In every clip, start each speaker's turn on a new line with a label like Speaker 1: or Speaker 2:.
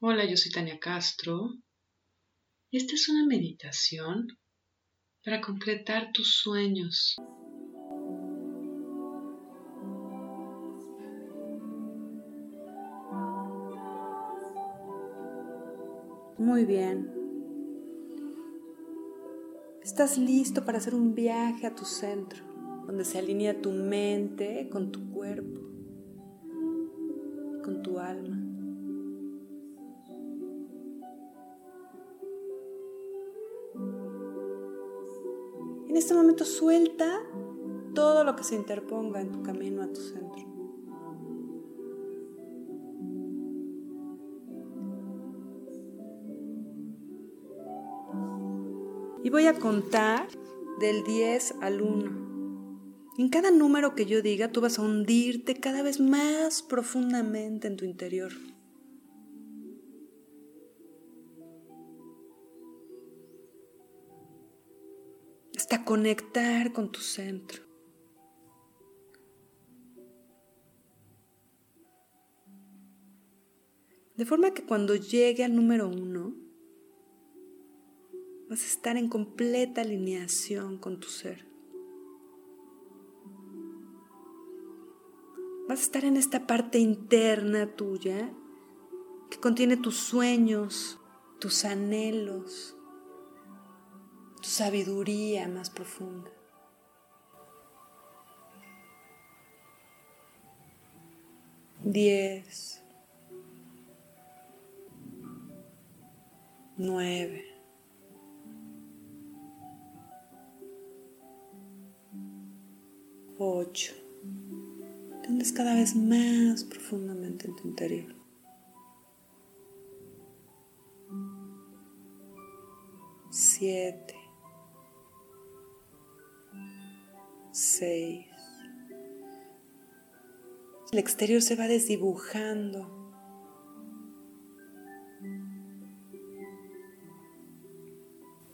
Speaker 1: Hola, yo soy Tania Castro esta es una meditación para concretar tus sueños.
Speaker 2: Muy bien. Estás listo para hacer un viaje a tu centro, donde se alinea tu mente con tu cuerpo, con tu alma. Este momento suelta todo lo que se interponga en tu camino a tu centro. Y voy a contar del 10 al 1. En cada número que yo diga, tú vas a hundirte cada vez más profundamente en tu interior. Hasta conectar con tu centro. De forma que cuando llegue al número uno, vas a estar en completa alineación con tu ser. Vas a estar en esta parte interna tuya que contiene tus sueños, tus anhelos, sabiduría más profunda. Diez, nueve, ocho. Te hundes cada vez más profundamente en tu interior. Siete. Seis. El exterior se va desdibujando.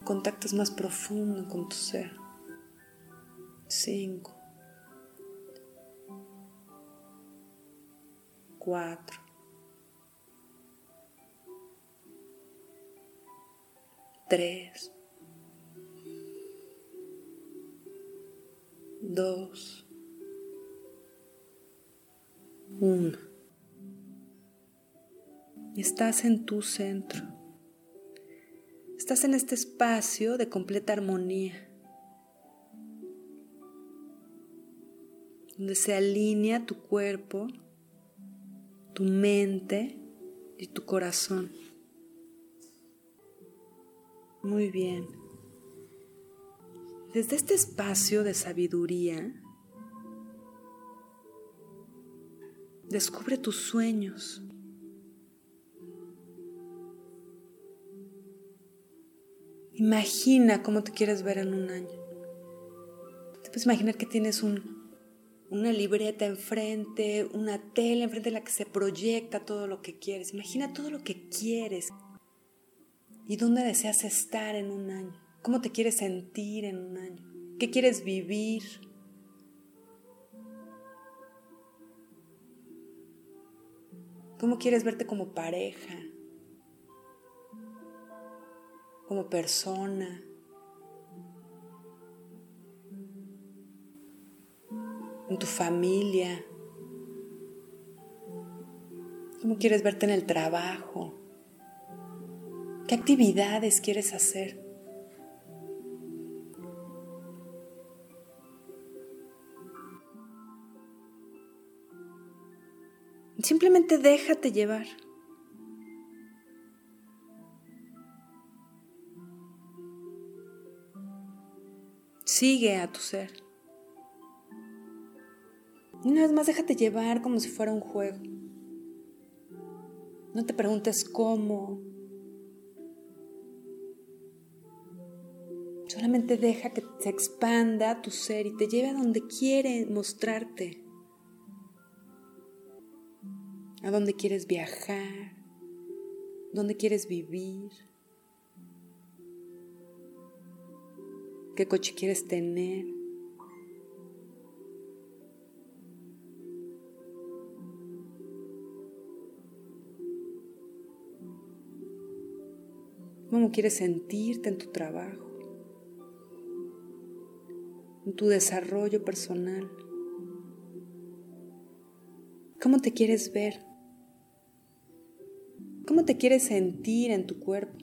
Speaker 2: Contactos más profundo con tu ser. Cinco. Cuatro. Tres. Dos. Uno. Estás en tu centro. Estás en este espacio de completa armonía, donde se alinea tu cuerpo, tu mente y tu corazón. Muy bien. Desde este espacio de sabiduría, descubre tus sueños. Imagina cómo te quieres ver en un año. Te puedes imaginar que tienes una libreta enfrente, una tela enfrente de la que se proyecta todo lo que quieres. Imagina todo lo que quieres y dónde deseas estar en un año. ¿Cómo te quieres sentir en un año? ¿Qué quieres vivir? ¿Cómo quieres verte como pareja? como persona. En tu familia. ¿Cómo quieres verte en el trabajo? ¿Qué actividades quieres hacer? Simplemente déjate llevar. Sigue a tu ser. Y una vez más déjate llevar como si fuera un juego. No te preguntes cómo. Solamente deja que se expanda tu ser y te lleve a donde quiere mostrarte. A donde quieres viajar, donde quieres vivir. qué coche quieres tener. cómo quieres sentirte en tu trabajo, en tu desarrollo personal, cómo te quieres ver, cómo te quieres sentir en tu cuerpo.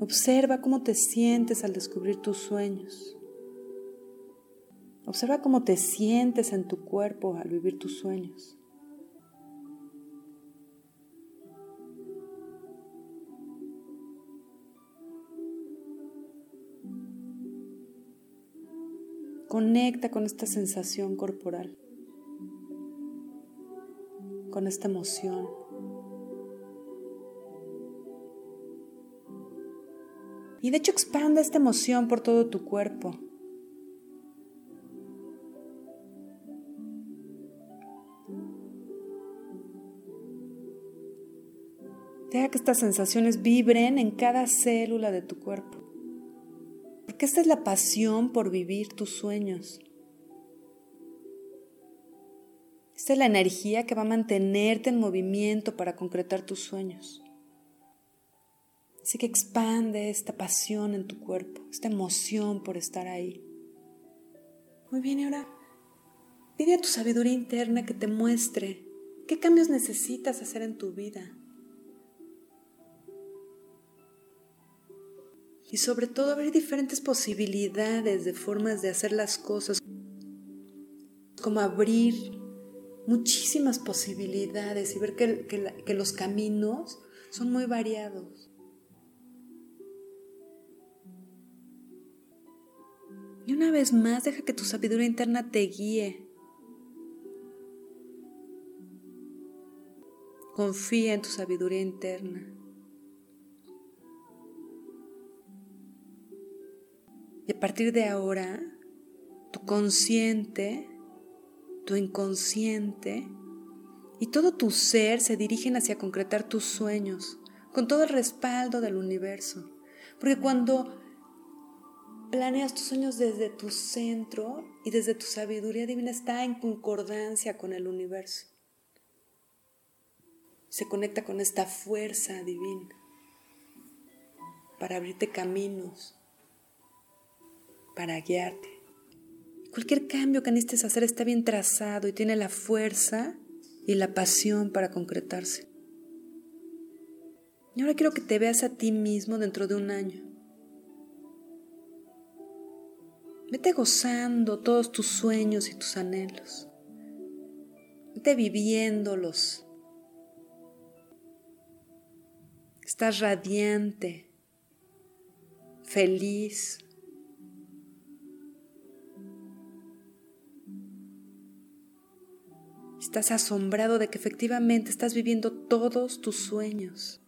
Speaker 2: Observa cómo te sientes al descubrir tus sueños. Observa cómo te sientes en tu cuerpo al vivir tus sueños. Conecta con esta sensación corporal, con esta emoción. Y de hecho expande esta emoción por todo tu cuerpo. Deja que estas sensaciones vibren en cada célula de tu cuerpo. Porque esta es la pasión por vivir tus sueños. Esta es la energía que va a mantenerte en movimiento para concretar tus sueños. Así que expande esta pasión en tu cuerpo, esta emoción por estar ahí. Muy bien, y ahora pide a tu sabiduría interna que te muestre qué cambios necesitas hacer en tu vida. Y sobre todo abrir diferentes posibilidades de formas de hacer las cosas, como abrir muchísimas posibilidades y ver que, que los caminos son muy variados. Y una vez más, deja que tu sabiduría interna te guíe. Confía en tu sabiduría interna. Y a partir de ahora, tu consciente, tu inconsciente y todo tu ser se dirigen hacia concretar tus sueños con todo el respaldo del universo. Porque cuando planeas tus sueños desde tu centro y desde tu sabiduría divina está en concordancia con el universo. Se conecta con esta fuerza divina para abrirte caminos, para guiarte. Cualquier cambio que necesites hacer está bien trazado y tiene la fuerza y la pasión para concretarse. Y ahora quiero que te veas a ti mismo dentro de un año. Vete gozando todos tus sueños y tus anhelos. Vete viviéndolos. Estás radiante, feliz. Estás asombrado de que efectivamente estás viviendo todos tus sueños.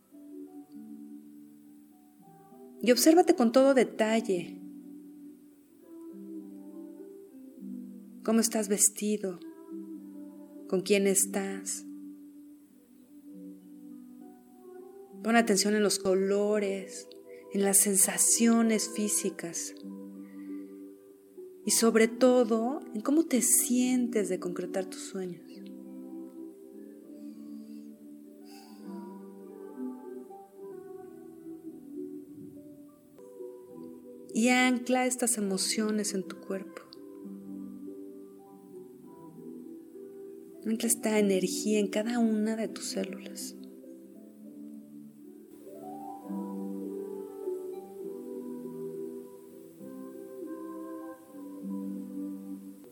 Speaker 2: Y obsérvate con todo detalle cómo estás vestido, con quién estás. Pon atención en los colores, en las sensaciones físicas y sobre todo en cómo te sientes de concretar tus sueños. Y ancla estas emociones en tu cuerpo. Ancla esta energía en cada una de tus células.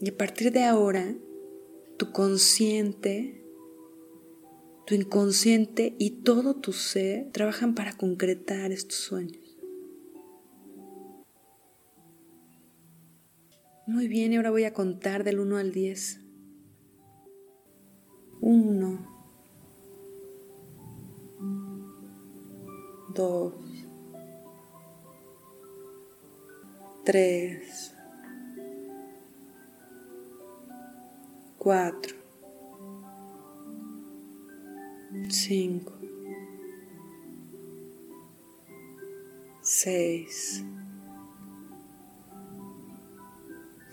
Speaker 2: Y a partir de ahora, tu consciente, tu inconsciente y todo tu ser trabajan para concretar estos sueños. Muy bien, y ahora voy a contar del 1 al 10 uno, dos, tres, cuatro, cinco, seis,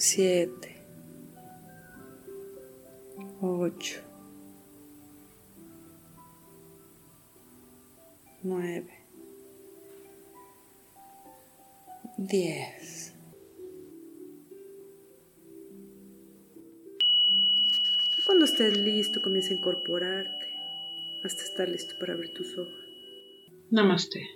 Speaker 2: siete, ocho, nueve, diez. Cuando estés listo, comienza a incorporarte hasta estar listo para abrir tus ojos.
Speaker 1: Namaste.